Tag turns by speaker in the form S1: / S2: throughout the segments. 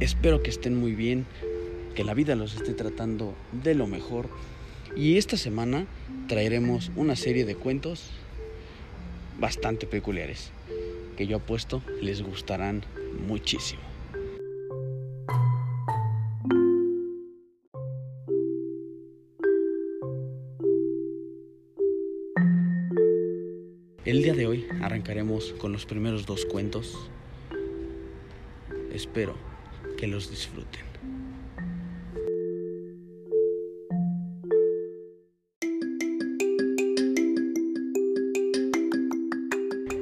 S1: Espero que estén muy bien, que la vida los esté tratando de lo mejor. Y esta semana traeremos una serie de cuentos bastante peculiares que yo apuesto les gustarán muchísimo. El día de hoy arrancaremos con los primeros dos cuentos. Espero que los disfruten.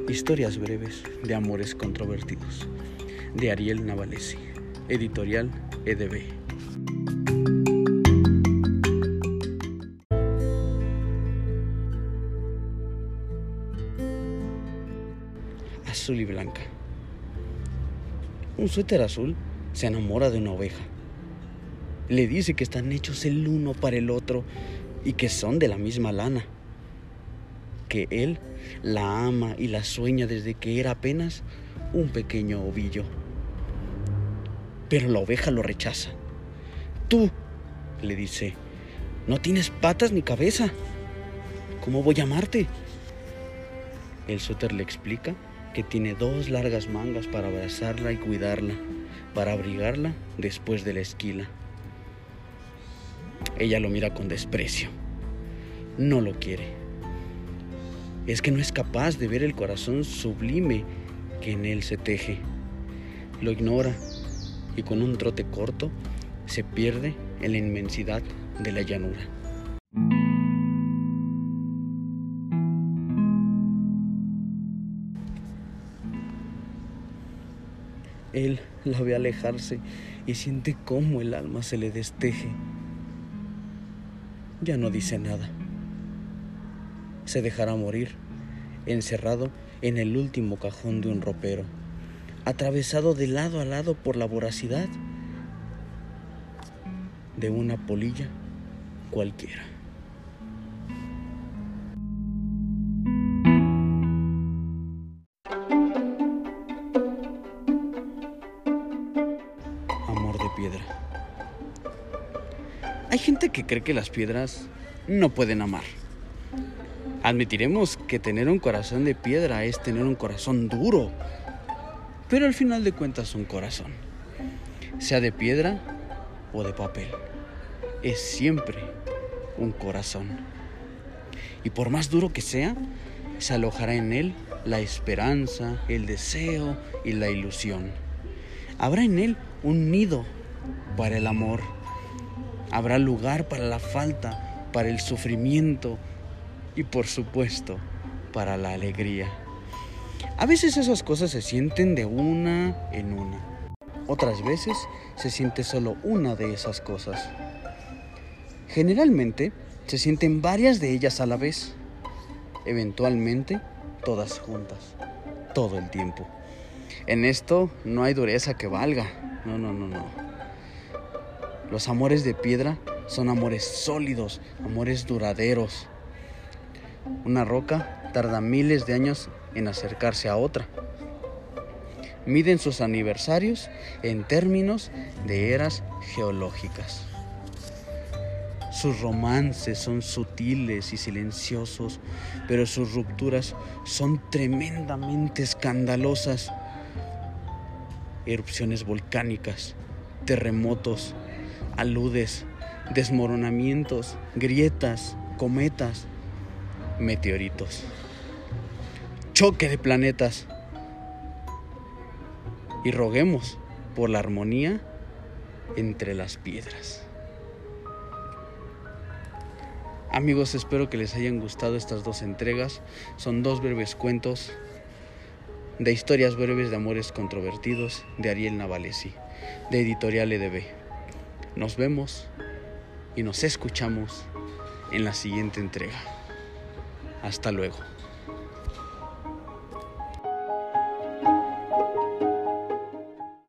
S1: Historias breves de amores controvertidos de Ariel Navalesi, editorial EDB. Azul y blanca. Un suéter azul se enamora de una oveja. Le dice que están hechos el uno para el otro y que son de la misma lana. Que él la ama y la sueña desde que era apenas un pequeño ovillo. Pero la oveja lo rechaza. Tú, le dice, no tienes patas ni cabeza. ¿Cómo voy a amarte? El suéter le explica que tiene dos largas mangas para abrazarla y cuidarla, para abrigarla después de la esquila. Ella lo mira con desprecio. No lo quiere. Es que no es capaz de ver el corazón sublime que en él se teje. Lo ignora y con un trote corto se pierde en la inmensidad de la llanura. Él la ve alejarse y siente cómo el alma se le desteje. Ya no dice nada. Se dejará morir, encerrado en el último cajón de un ropero, atravesado de lado a lado por la voracidad de una polilla cualquiera. Piedra. Hay gente que cree que las piedras no pueden amar. Admitiremos que tener un corazón de piedra es tener un corazón duro, pero al final de cuentas un corazón, sea de piedra o de papel, es siempre un corazón. Y por más duro que sea, se alojará en él la esperanza, el deseo y la ilusión. Habrá en él un nido para el amor. Habrá lugar para la falta, para el sufrimiento y por supuesto para la alegría. A veces esas cosas se sienten de una en una. Otras veces se siente solo una de esas cosas. Generalmente se sienten varias de ellas a la vez. Eventualmente todas juntas. Todo el tiempo. En esto no hay dureza que valga. No, no, no, no. Los amores de piedra son amores sólidos, amores duraderos. Una roca tarda miles de años en acercarse a otra. Miden sus aniversarios en términos de eras geológicas. Sus romances son sutiles y silenciosos, pero sus rupturas son tremendamente escandalosas. Erupciones volcánicas, terremotos, aludes, desmoronamientos, grietas, cometas, meteoritos, choque de planetas. Y roguemos por la armonía entre las piedras. Amigos, espero que les hayan gustado estas dos entregas. Son dos breves cuentos de historias breves de amores controvertidos de Ariel Navalesi, de Editorial EDB. Nos vemos y nos escuchamos en la siguiente entrega. Hasta luego.